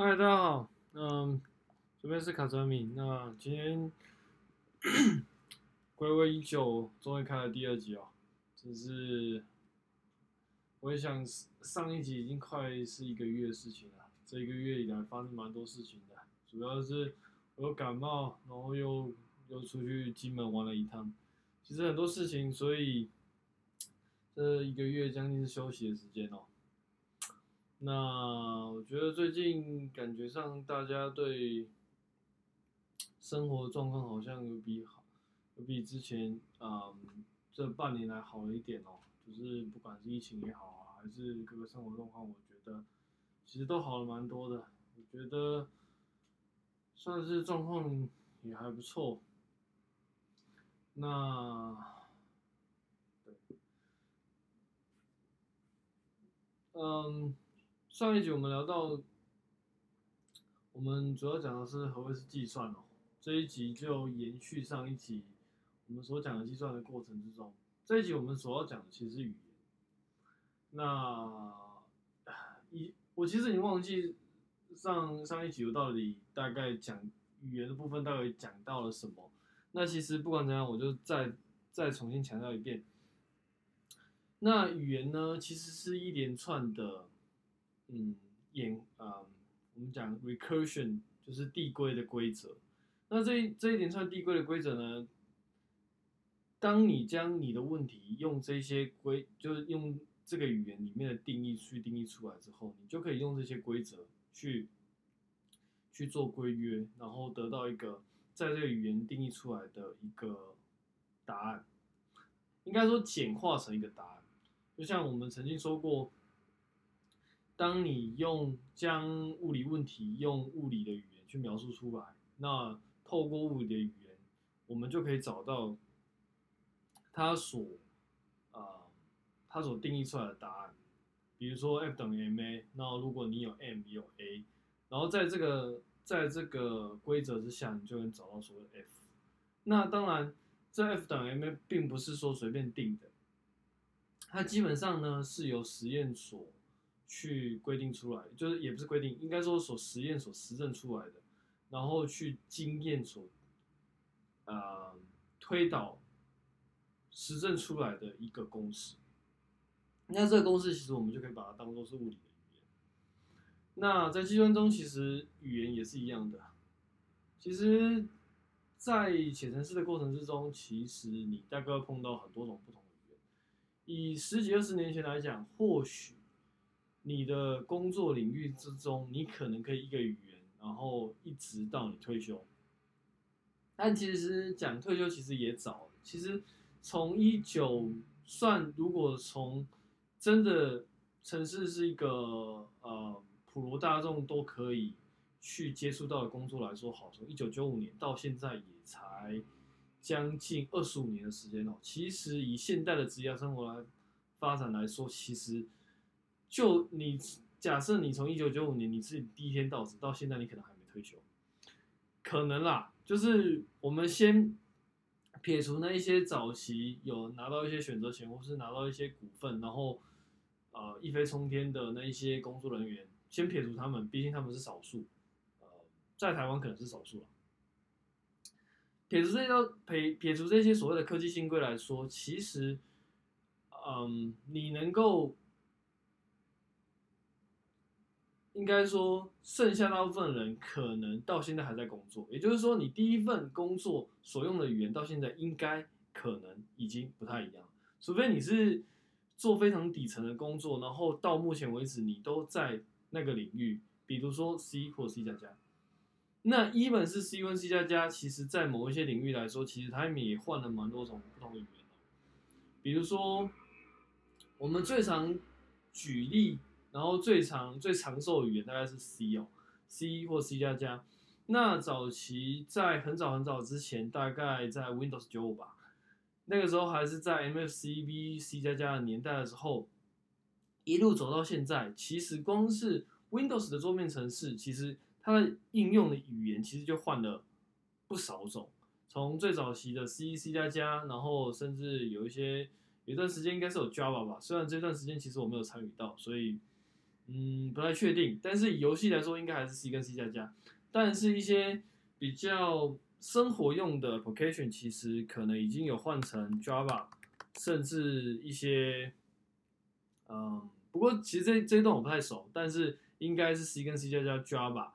嗨，大家好，嗯，这边是卡泽米。那今天归位已久，终于开了第二集哦。只是我也想，上一集已经快是一个月的事情了。这一个月以来发生蛮多事情的，主要是我又感冒，然后又又出去金门玩了一趟。其实很多事情，所以这一个月将近是休息的时间哦。那我觉得最近感觉上大家对生活状况好像有比好，有比之前、嗯、这半年来好了一点哦。就是不管是疫情也好啊，还是各个生活状况，我觉得其实都好了蛮多的。我觉得算是状况也还不错。那对，嗯。上一集我们聊到，我们主要讲的是何谓是计算哦。这一集就延续上一集我们所讲的计算的过程之中。这一集我们所要讲的其实是语言。那一我其实已经忘记上上一集我到底大概讲语言的部分到底讲到了什么。那其实不管怎样，我就再再重新强调一遍。那语言呢，其实是一连串的。嗯，演啊、嗯，我们讲 recursion 就是递归的规则。那这一这一连串递归的规则呢，当你将你的问题用这些规，就是用这个语言里面的定义去定义出来之后，你就可以用这些规则去去做规约，然后得到一个在这个语言定义出来的一个答案。应该说简化成一个答案，就像我们曾经说过。当你用将物理问题用物理的语言去描述出来，那透过物理的语言，我们就可以找到它所啊、呃、它所定义出来的答案。比如说 F 等于 ma，那如果你有 m 有 a，然后在这个在这个规则之下，你就能找到所谓的 F。那当然，这 F 等于 ma 并不是说随便定的，它基本上呢是由实验所。去规定出来，就是也不是规定，应该说所实验所实证出来的，然后去经验所，呃，推导实证出来的一个公式。那这个公式其实我们就可以把它当做是物理的语言。那在计算中，其实语言也是一样的。其实，在写程式的过程之中，其实你大概会碰到很多种不同的语言。以十几二十年前来讲，或许。你的工作领域之中，你可能可以一个语言，然后一直到你退休。但其实讲退休其实也早，其实从一九算，如果从真的城市是一个呃普罗大众都可以去接触到的工作来说，好，从一九九五年到现在也才将近二十五年的时间哦。其实以现代的职业生活来发展来说，其实。就你假设你从一九九五年你自己第一天到职到现在，你可能还没退休，可能啦。就是我们先撇除那一些早期有拿到一些选择权或是拿到一些股份，然后呃一飞冲天的那一些工作人员，先撇除他们，毕竟他们是少数，呃，在台湾可能是少数了。撇除这些撇撇除这些所谓的科技新贵来说，其实，嗯，你能够。应该说，剩下大部分人可能到现在还在工作，也就是说，你第一份工作所用的语言到现在应该可能已经不太一样，除非你是做非常底层的工作，然后到目前为止你都在那个领域，比如说 C 或 C 加加，那 even 是 C 或 C 加加，其实在某一些领域来说，其实他们也换了蛮多种不同的语言，比如说我们最常举例。然后最长最长寿的语言大概是 C 哦，C 或 C 加加。那早期在很早很早之前，大概在 Windows 九五吧，那个时候还是在 MSCV C 加加的年代的时候，一路走到现在，其实光是 Windows 的桌面程式，其实它的应用的语言其实就换了不少种，从最早期的 C、C 加加，然后甚至有一些有一段时间应该是有 Java 吧，虽然这段时间其实我没有参与到，所以。嗯，不太确定。但是以游戏来说，应该还是 C 跟 C 加加。但是一些比较生活用的 application，其实可能已经有换成 Java，甚至一些，嗯，不过其实这这一段我不太熟，但是应该是 C 跟 C 加加 Java。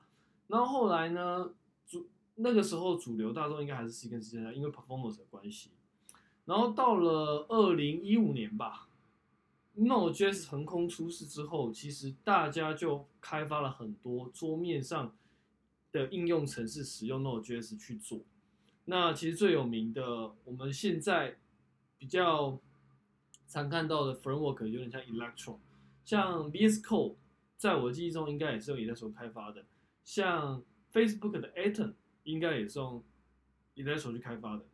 然后后来呢，主那个时候主流大众应该还是 C 跟 C 加加，因为 performance 的关系。然后到了二零一五年吧，Node.js 横空出世之后，其实大家就开发了很多桌面上的应用程式，使用 Node.js 去做。那其实最有名的，我们现在比较常看到的 framework 有点像 Electron，像 VS Code，在我记忆中应该也是用 Electron 开发的。像 Facebook 的 Atom 应该也是用 Electron 去开发的。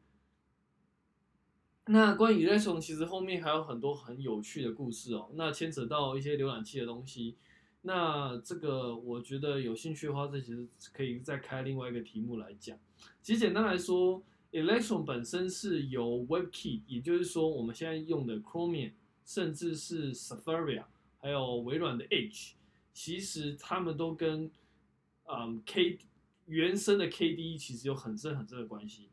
那关于 Electron，其实后面还有很多很有趣的故事哦。那牵扯到一些浏览器的东西，那这个我觉得有兴趣的话，这其实可以再开另外一个题目来讲。其实简单来说，Electron 本身是由 WebKit，也就是说我们现在用的 Chromium，甚至是 Safari，还有微软的 Edge，其实他们都跟嗯 K 原生的 KDE 其实有很深很深的关系。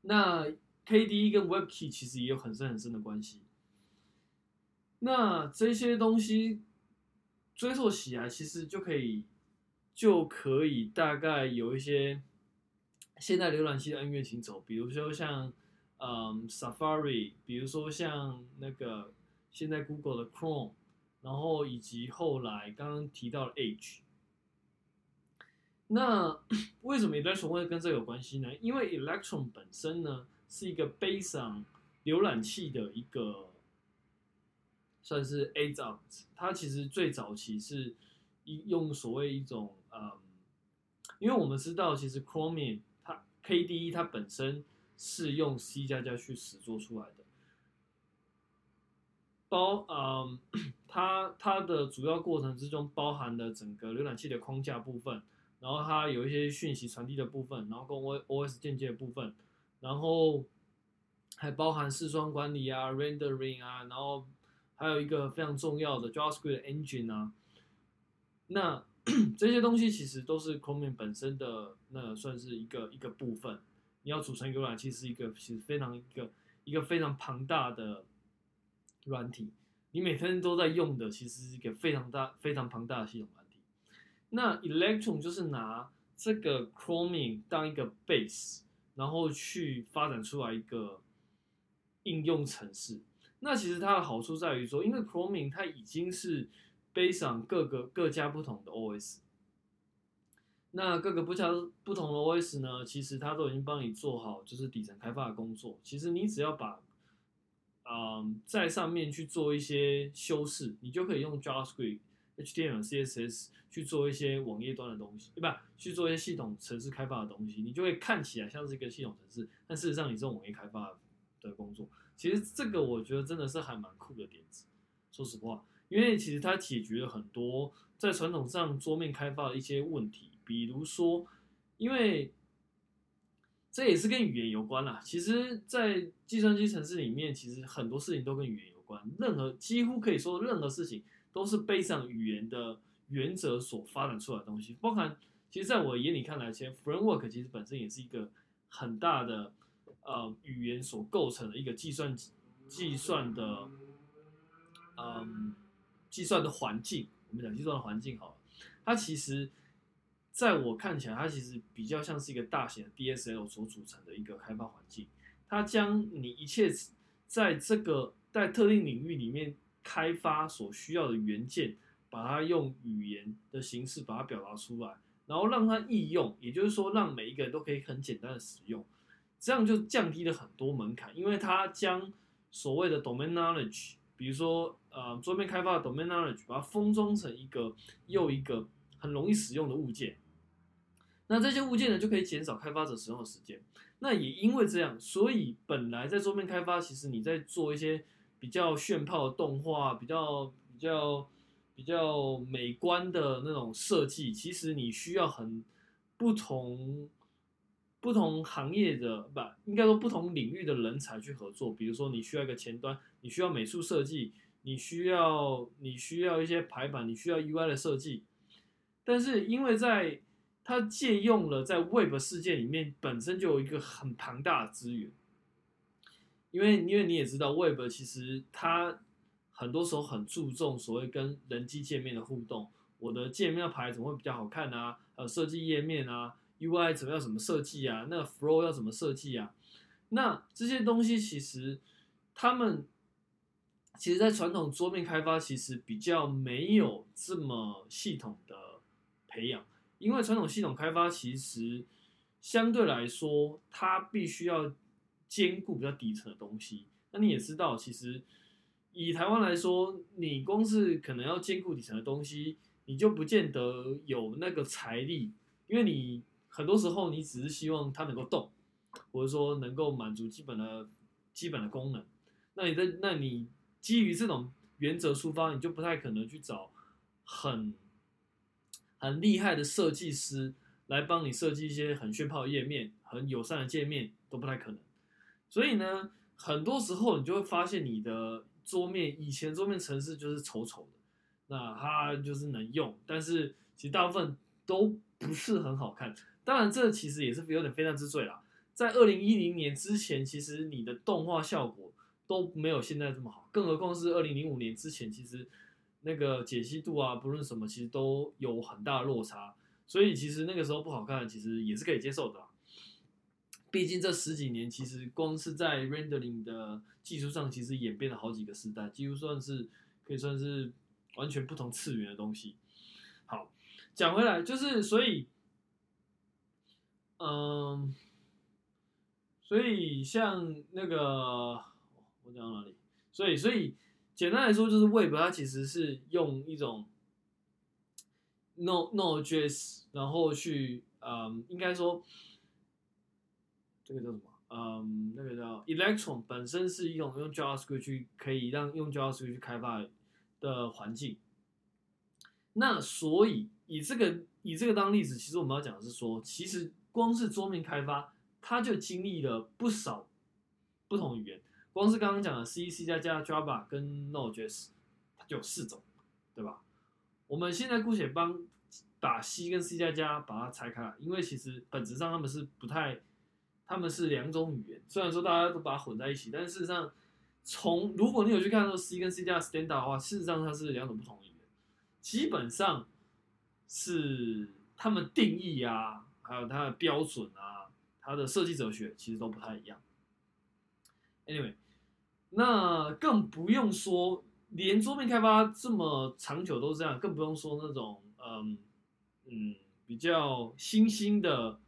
那 KD 跟 WebKit 其实也有很深很深的关系。那这些东西追溯起来，其实就可以就可以大概有一些现在浏览器的恩怨情仇，比如说像嗯 Safari，比如说像那个现在 Google 的 Chrome，然后以及后来刚刚提到的 Edge。那 为什么 Electron 会跟这有关系呢？因为 Electron 本身呢。是一个 Base on 浏览器的一个算是 add-on，它其实最早期是一用所谓一种嗯，因为我们知道其实 Chromium 它 KDE 它本身是用 C 加加去实作出来的，包嗯它它的主要过程之中包含了整个浏览器的框架部分，然后它有一些讯息传递的部分，然后跟 OOS 间接的部分。然后还包含视窗管理啊、rendering 啊，然后还有一个非常重要的 JavaScript engine 啊。那 这些东西其实都是 Chromium 本身的，那算是一个一个部分。你要组成一个浏览器是一个其实非常一个一个非常庞大的软体，你每天都在用的其实是一个非常大非常庞大的系统软体。那 Electron 就是拿这个 Chromium 当一个 base。然后去发展出来一个应用程式，那其实它的好处在于说，因为 Chromium 它已经是 based on 各个各家不同的 OS，那各个不家不同的 OS 呢，其实它都已经帮你做好就是底层开发的工作。其实你只要把嗯在上面去做一些修饰，你就可以用 JavaScript。HTML、CSS 去做一些网页端的东西，对吧？去做一些系统程式开发的东西，你就会看起来像是一个系统程式，但事实上你是用网页开发的工作。其实这个我觉得真的是还蛮酷的点子，说实话，因为其实它解决了很多在传统上桌面开发的一些问题，比如说，因为这也是跟语言有关啦。其实，在计算机程式里面，其实很多事情都跟语言有关，任何几乎可以说任何事情。都是背上语言的原则所发展出来的东西，包含其实在我眼里看来，其实 framework 其实本身也是一个很大的呃语言所构成的一个计算计算的嗯计算的环境。我们讲计算的环境好了，它其实在我看起来，它其实比较像是一个大型的 DSL 所组成的一个开发环境。它将你一切在这个在特定领域里面。开发所需要的元件，把它用语言的形式把它表达出来，然后让它易用，也就是说，让每一个人都可以很简单的使用，这样就降低了很多门槛，因为它将所谓的 domain knowledge，比如说呃桌面开发的 domain knowledge，把它封装成一个又一个很容易使用的物件，那这些物件呢就可以减少开发者使用的时间。那也因为这样，所以本来在桌面开发，其实你在做一些。比较炫炮的动画，比较比较比较美观的那种设计，其实你需要很不同不同行业的不，应该说不同领域的人才去合作。比如说，你需要一个前端，你需要美术设计，你需要你需要一些排版，你需要 UI 的设计，但是因为在它借用了在 Web 世界里面本身就有一个很庞大的资源，因为因为你也知道 Web 其实它很多时候很注重所谓跟人机界面的互动，我的界面要排怎么会比较好看啊？呃，设计页面啊，UI 怎么样怎么设计啊？那 Flow 要怎么设计啊？那这些东西其实他们。其实，在传统桌面开发，其实比较没有这么系统的培养，因为传统系统开发其实相对来说，它必须要兼顾比较底层的东西。那你也知道，其实以台湾来说，你光是可能要兼顾底层的东西，你就不见得有那个财力，因为你很多时候你只是希望它能够动，或者说能够满足基本的基本的功能。那你在那你。基于这种原则出发，你就不太可能去找很很厉害的设计师来帮你设计一些很炫炮的页面、很友善的界面，都不太可能。所以呢，很多时候你就会发现你的桌面以前桌面程式就是丑丑的，那它就是能用，但是其实大部分都不是很好看。当然，这其实也是有点非常之罪啦。在二零一零年之前，其实你的动画效果。都没有现在这么好，更何况是二零零五年之前，其实那个解析度啊，不论什么，其实都有很大的落差。所以其实那个时候不好看，其实也是可以接受的啦。毕竟这十几年，其实光是在 rendering 的技术上，其实演变了好几个时代，几乎算是可以算是完全不同次元的东西。好，讲回来就是，所以，嗯，所以像那个。我讲到哪里？所以，所以简单来说，就是 Web 它其实是用一种 Node.js，然后去，嗯，应该说这个叫什么？嗯，那个叫 Electron，本身是一种用 JavaScript 去可以让用 JavaScript 去开发的环境。那所以以这个以这个当例子，其实我们要讲的是说，其实光是桌面开发，它就经历了不少不同语言。光是刚刚讲的 C、C 加加、Java 跟 Node.js，它就有四种，对吧？我们现在姑且帮把 C 跟 C 加加把它拆开来，因为其实本质上他们是不太，他们是两种语言。虽然说大家都把它混在一起，但事实上，从如果你有去看到 C 跟 C 加 Standard 的话，事实上它是两种不同语言，基本上是他们定义啊，还有它的标准啊，它的设计哲学其实都不太一样。Anyway。那更不用说，连桌面开发这么长久都是这样，更不用说那种嗯嗯比较新兴的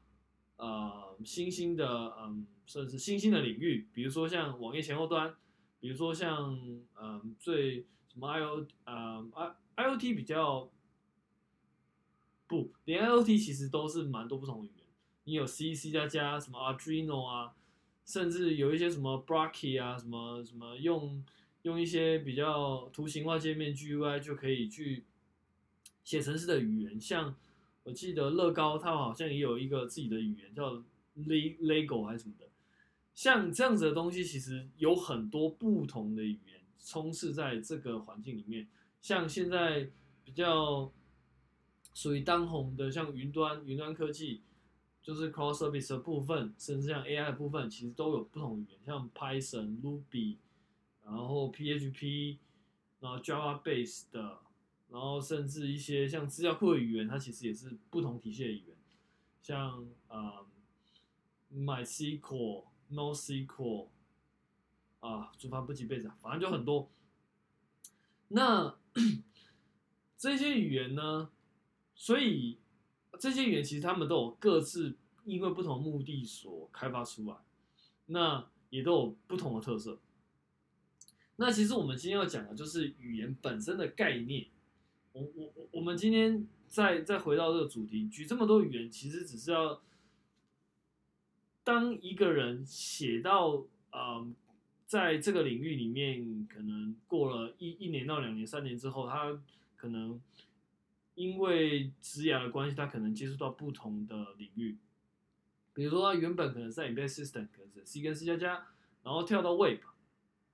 呃新兴的嗯甚至新兴的领域，比如说像网页前后端，比如说像嗯最什么 I O 呃 I I O T 比较不，连 I O T 其实都是蛮多不同的语言，你有 C C 加加什么 Arduino 啊。甚至有一些什么 Brockie 啊，什么什么用用一些比较图形化界面 GUI 就可以去写程式的语言，像我记得乐高它好像也有一个自己的语言叫 Lego 还是什么的，像这样子的东西其实有很多不同的语言充斥在这个环境里面，像现在比较属于当红的像云端云端科技。就是 Cloud Service 的部分，甚至像 AI 的部分，其实都有不同语言，像 Python、Ruby，然后 PHP，然后 Java Base 的，然后甚至一些像资料库的语言，它其实也是不同体系的语言，像呃 MySQL、NoSQL，啊，主犯不及备载，反正就很多。那 这些语言呢，所以。这些语言其实他们都有各自因为不同目的所开发出来，那也都有不同的特色。那其实我们今天要讲的就是语言本身的概念。我我我我们今天再再回到这个主题，举这么多语言，其实只是要当一个人写到嗯，在这个领域里面，可能过了一一年到两年、三年之后，他可能。因为职涯的关系，他可能接触到不同的领域，比如说他原本可能在 Embedded System，可能是 C 跟 C 加加，然后跳到 Web。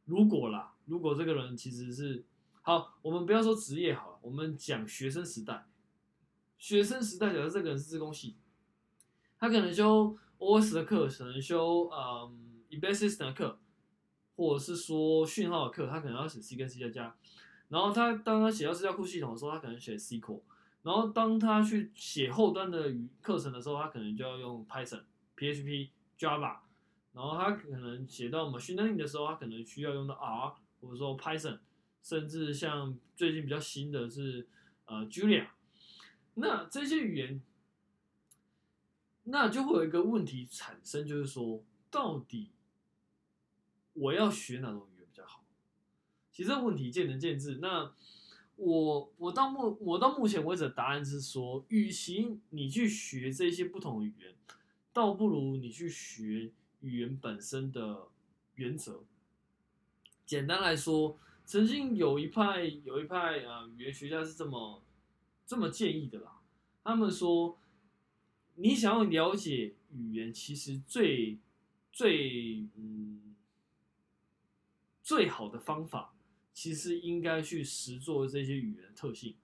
如果啦，如果这个人其实是好，我们不要说职业好了，我们讲学生时代。学生时代，假设这个人是资工系，他可能修 OS 的课，可能修嗯 e b a s i s 的课，或者是说讯号的课，他可能要写 C 跟 C 加加。然后他当他写到资料库系统的时候，他可能写 SQL。然后当他去写后端的语课程的时候，他可能就要用 Python、PHP、Java。然后他可能写到 Machine Learning 的时候，他可能需要用到 R 或者说 Python，甚至像最近比较新的是呃 Julia。那这些语言，那就会有一个问题产生，就是说，到底我要学哪种语言比较好？其实这个问题见仁见智。那我我到目我到目前为止的答案是说，与其你去学这些不同的语言，倒不如你去学。语言本身的原则，简单来说，曾经有一派有一派呃语言学家是这么这么建议的啦。他们说，你想要了解语言，其实最最嗯最好的方法，其实应该去实做这些语言特性。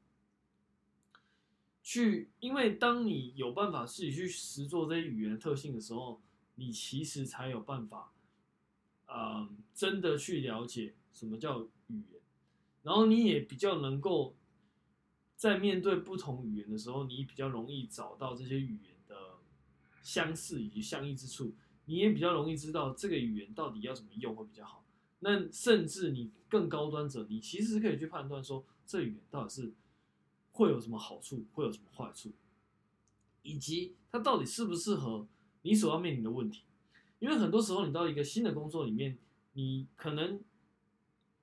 去，因为当你有办法自己去实做这些语言特性的时候。你其实才有办法，呃，真的去了解什么叫语言，然后你也比较能够在面对不同语言的时候，你比较容易找到这些语言的相似以及相异之处，你也比较容易知道这个语言到底要怎么用会比较好。那甚至你更高端者，你其实可以去判断说，这语言到底是会有什么好处，会有什么坏处，以及它到底适不适合。你所要面临的问题，因为很多时候你到一个新的工作里面，你可能，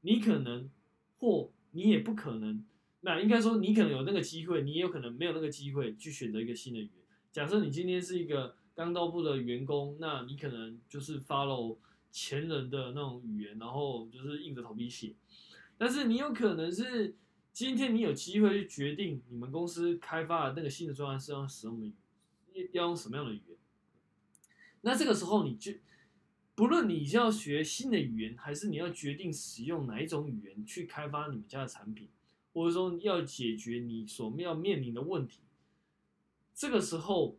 你可能，或你也不可能，那应该说你可能有那个机会，你也有可能没有那个机会去选择一个新的语言。假设你今天是一个刚到部的员工，那你可能就是 follow 前人的那种语言，然后就是硬着头皮写。但是你有可能是今天你有机会去决定你们公司开发的那个新的专案是要使用的语，要用什么样的语言。那这个时候，你就不论你是要学新的语言，还是你要决定使用哪一种语言去开发你们家的产品，或者说要解决你所要面临的问题，这个时候，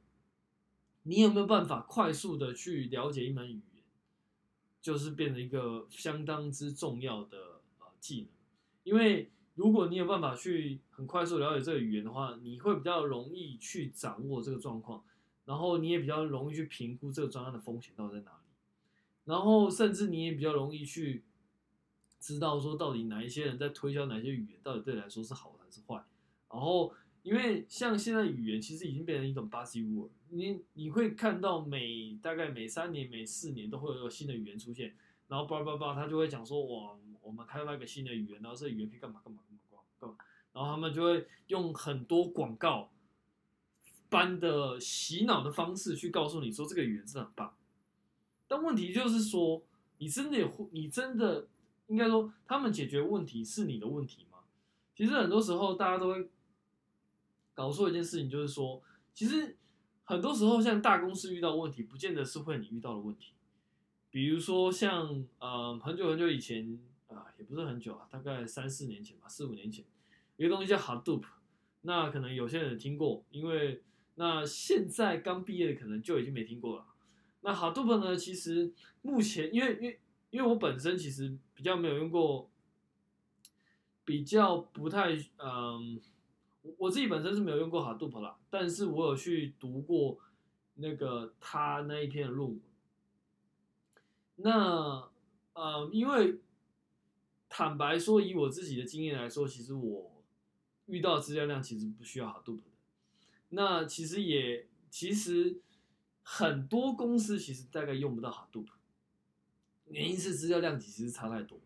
你有没有办法快速的去了解一门语言，就是变成一个相当之重要的呃技能。因为如果你有办法去很快速了解这个语言的话，你会比较容易去掌握这个状况。然后你也比较容易去评估这个专案的风险到底在哪，然后甚至你也比较容易去知道说到底哪一些人在推销哪些语言，到底对你来说是好还是坏。然后因为像现在语言其实已经变成一种 buzzword，你你会看到每大概每三年、每四年都会有一个新的语言出现，然后叭叭叭他就会讲说哇，我们开发一个新的语言，然后这语言可以干嘛干嘛干嘛干嘛干嘛，然后他们就会用很多广告。般的洗脑的方式去告诉你说这个语言是很棒，但问题就是说，你真的有，你真的应该说，他们解决问题是你的问题吗？其实很多时候大家都会搞错一件事情，就是说，其实很多时候像大公司遇到问题，不见得是会你遇到的问题。比如说像呃很久很久以前啊、也不是很久啊，大概三四年前吧，四五年前，一个东西叫 Hadoop，那可能有些人听过，因为那现在刚毕业的可能就已经没听过了。那 Hadoop 呢？其实目前因为因为因为我本身其实比较没有用过，比较不太嗯，我自己本身是没有用过 Hadoop 啦，但是我有去读过那个他那一篇论文。那呃，因为坦白说，以我自己的经验来说，其实我遇到的资料量其实不需要 Hadoop 的。那其实也，其实很多公司其实大概用不到 Hadoop，原因是资料量其实差太多。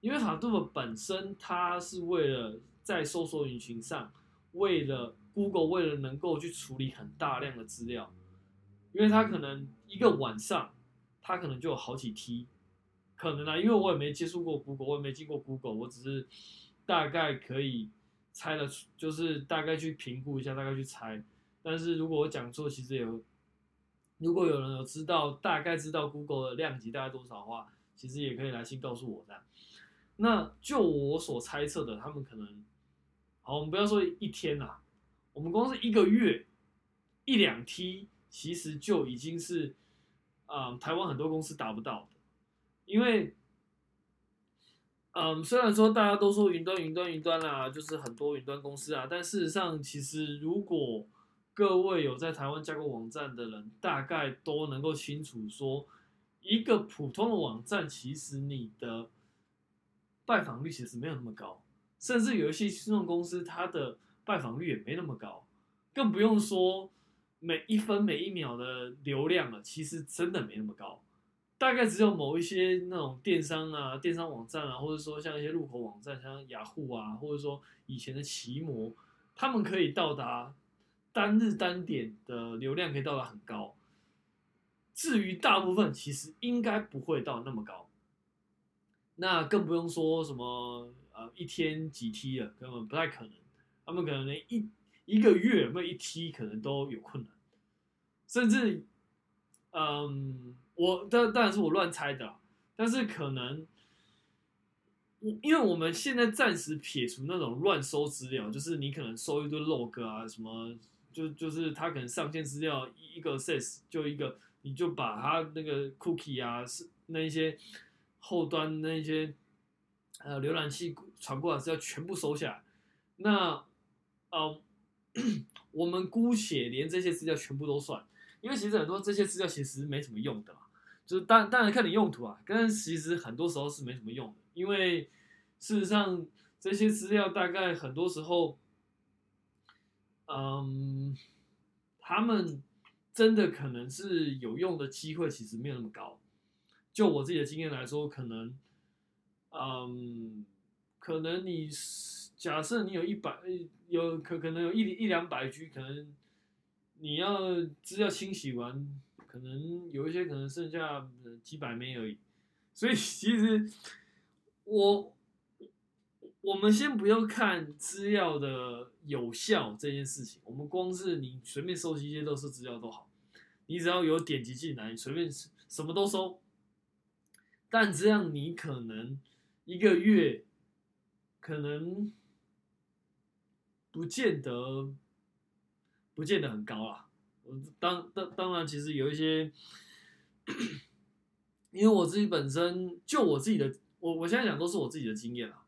因为 Hadoop 本身它是为了在搜索引擎上，为了 Google 为了能够去处理很大量的资料，因为它可能一个晚上，它可能就有好几 T，可能啊，因为我也没接触过 Google，我也没进过 Google，我只是大概可以。猜了，就是大概去评估一下，大概去猜。但是如果我讲错，其实也，如果有人有知道，大概知道 Google 的量级大概多少的话，其实也可以来信告诉我的。那就我所猜测的，他们可能，好，我们不要说一天呐，我们光是一个月一两 T，其实就已经是，啊、台湾很多公司达不到的，因为，嗯，虽然说大家都说云端、云端、云端啦，就是很多云端公司啊，但事实上，其实如果各位有在台湾加过网站的人，大概都能够清楚说，一个普通的网站，其实你的拜访率其实没有那么高，甚至有一些新创公司，它的拜访率也没那么高，更不用说每一分每一秒的流量了，其实真的没那么高，大概只有某一些那种电商啊、电商网站啊，或者说像一些入口网站，像雅虎啊，或者说以前的奇摩，他们可以到达。单日单点的流量可以到达很高，至于大部分其实应该不会到那么高，那更不用说什么呃一天几 T 了，根本不太可能，他们可能连一一个月有没有一 T 可能都有困难，甚至嗯，我当当然是我乱猜的，但是可能我因为我们现在暂时撇除那种乱收资料，就是你可能收一堆 log 啊什么。就就是他可能上线资料一个 access 就一个，你就把他那个 cookie 啊，是那一些后端那一些呃浏览器传过来资料全部收下来。那呃，我们姑且连这些资料全部都算，因为其实很多这些资料其实没什么用的嘛，就是当当然看你用途啊，但其实很多时候是没什么用的，因为事实上这些资料大概很多时候。嗯，他们真的可能是有用的机会，其实没有那么高。就我自己的经验来说，可能，嗯，可能你假设你有一百，有可可能有一一两百 G，可能你要资料清洗完，可能有一些可能剩下几百枚而已。所以其实我。我们先不要看资料的有效这件事情，我们光是你随便收集一些都是资料都好，你只要有点击进来，你随便什么都收，但这样你可能一个月可能不见得不见得很高啊。当当当然，其实有一些，因为我自己本身就我自己的，我我现在讲都是我自己的经验啊。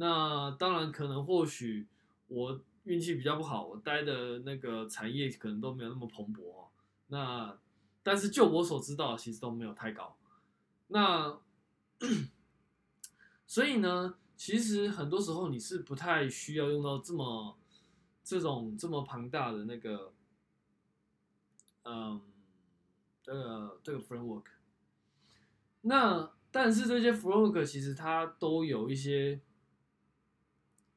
那当然，可能或许我运气比较不好，我待的那个产业可能都没有那么蓬勃哦。那但是就我所知道，其实都没有太高。那所以呢，其实很多时候你是不太需要用到这么这种这么庞大的那个，嗯，这个这个 framework。那但是这些 framework 其实它都有一些。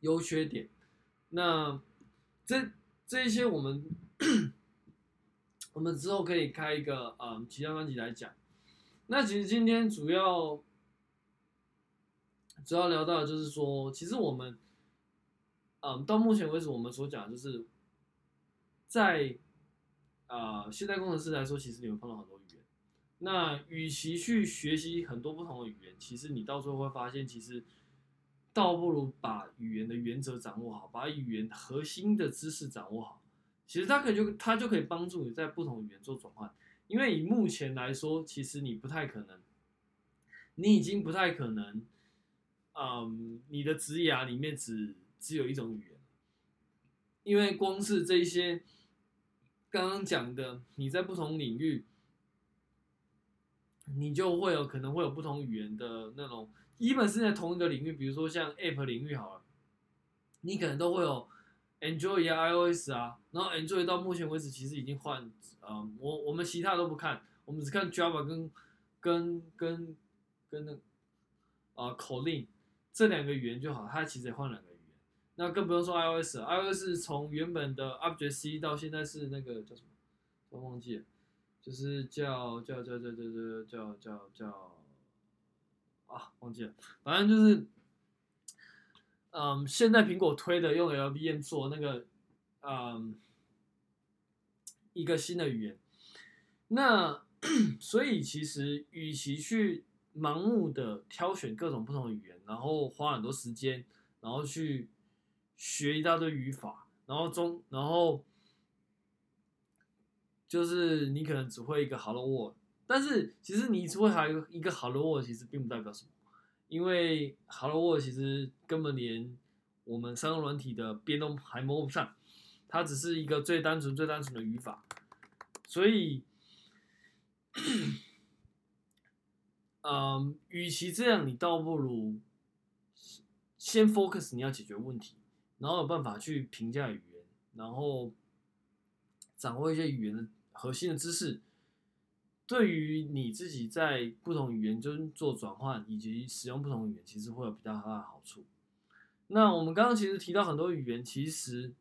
优缺点，那这这一些我们我们之后可以开一个嗯其他专辑来讲。那其实今天主要主要聊到的就是说，其实我们嗯到目前为止我们所讲就是在啊、现代工程师来说，其实你会碰到很多语言。那与其去学习很多不同的语言，其实你到最后会发现，其实。倒不如把语言的原则掌握好，把语言核心的知识掌握好。其实它可以就它就可以帮助你在不同语言做转换。因为以目前来说，其实你不太可能，你已经不太可能，嗯，你的职涯里面只只有一种语言。因为光是这些刚刚讲的，你在不同领域，你就会有可能会有不同语言的那种。基本是在同一个领域，比如说像 App 领域好了，你可能都会有 Android 啊、iOS 啊，然后 Android 到目前为止其实已经换，呃，我我们其他都不看，我们只看 Java 跟跟跟跟那啊、呃、Kotlin 这两个语言就好，它其实也换两个语言，那更不用说 iOS，iOS 从原本的 Object C 到现在是那个叫什么，我忘记了，就是叫叫叫叫叫叫叫叫叫。啊，忘记了，反正就是，嗯，现在苹果推的用 LVM 做那个，嗯，一个新的语言。那 所以其实，与其去盲目的挑选各种不同的语言，然后花很多时间，然后去学一大堆语法，然后中，然后就是你可能只会一个 Hello World，但是其实你只会还有一个 Hello World，其实并不代表什么，因为 Hello World 其实根本连我们三个软体的边都还摸不上，它只是一个最单纯、最单纯的语法，所以。嗯，与其这样，你倒不如先 focus 你要解决问题，然后有办法去评价语言，然后掌握一些语言的核心的知识，对于你自己在不同语言中做转换以及使用不同语言，其实会有比较大的好处。那我们刚刚其实提到很多语言，其实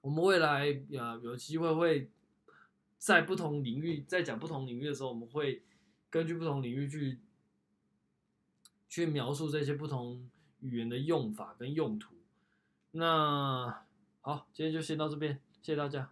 我们未来呃有机会会在不同领域，在讲不同领域的时候，我们会。根据不同领域去去描述这些不同语言的用法跟用途。那好，今天就先到这边，谢谢大家。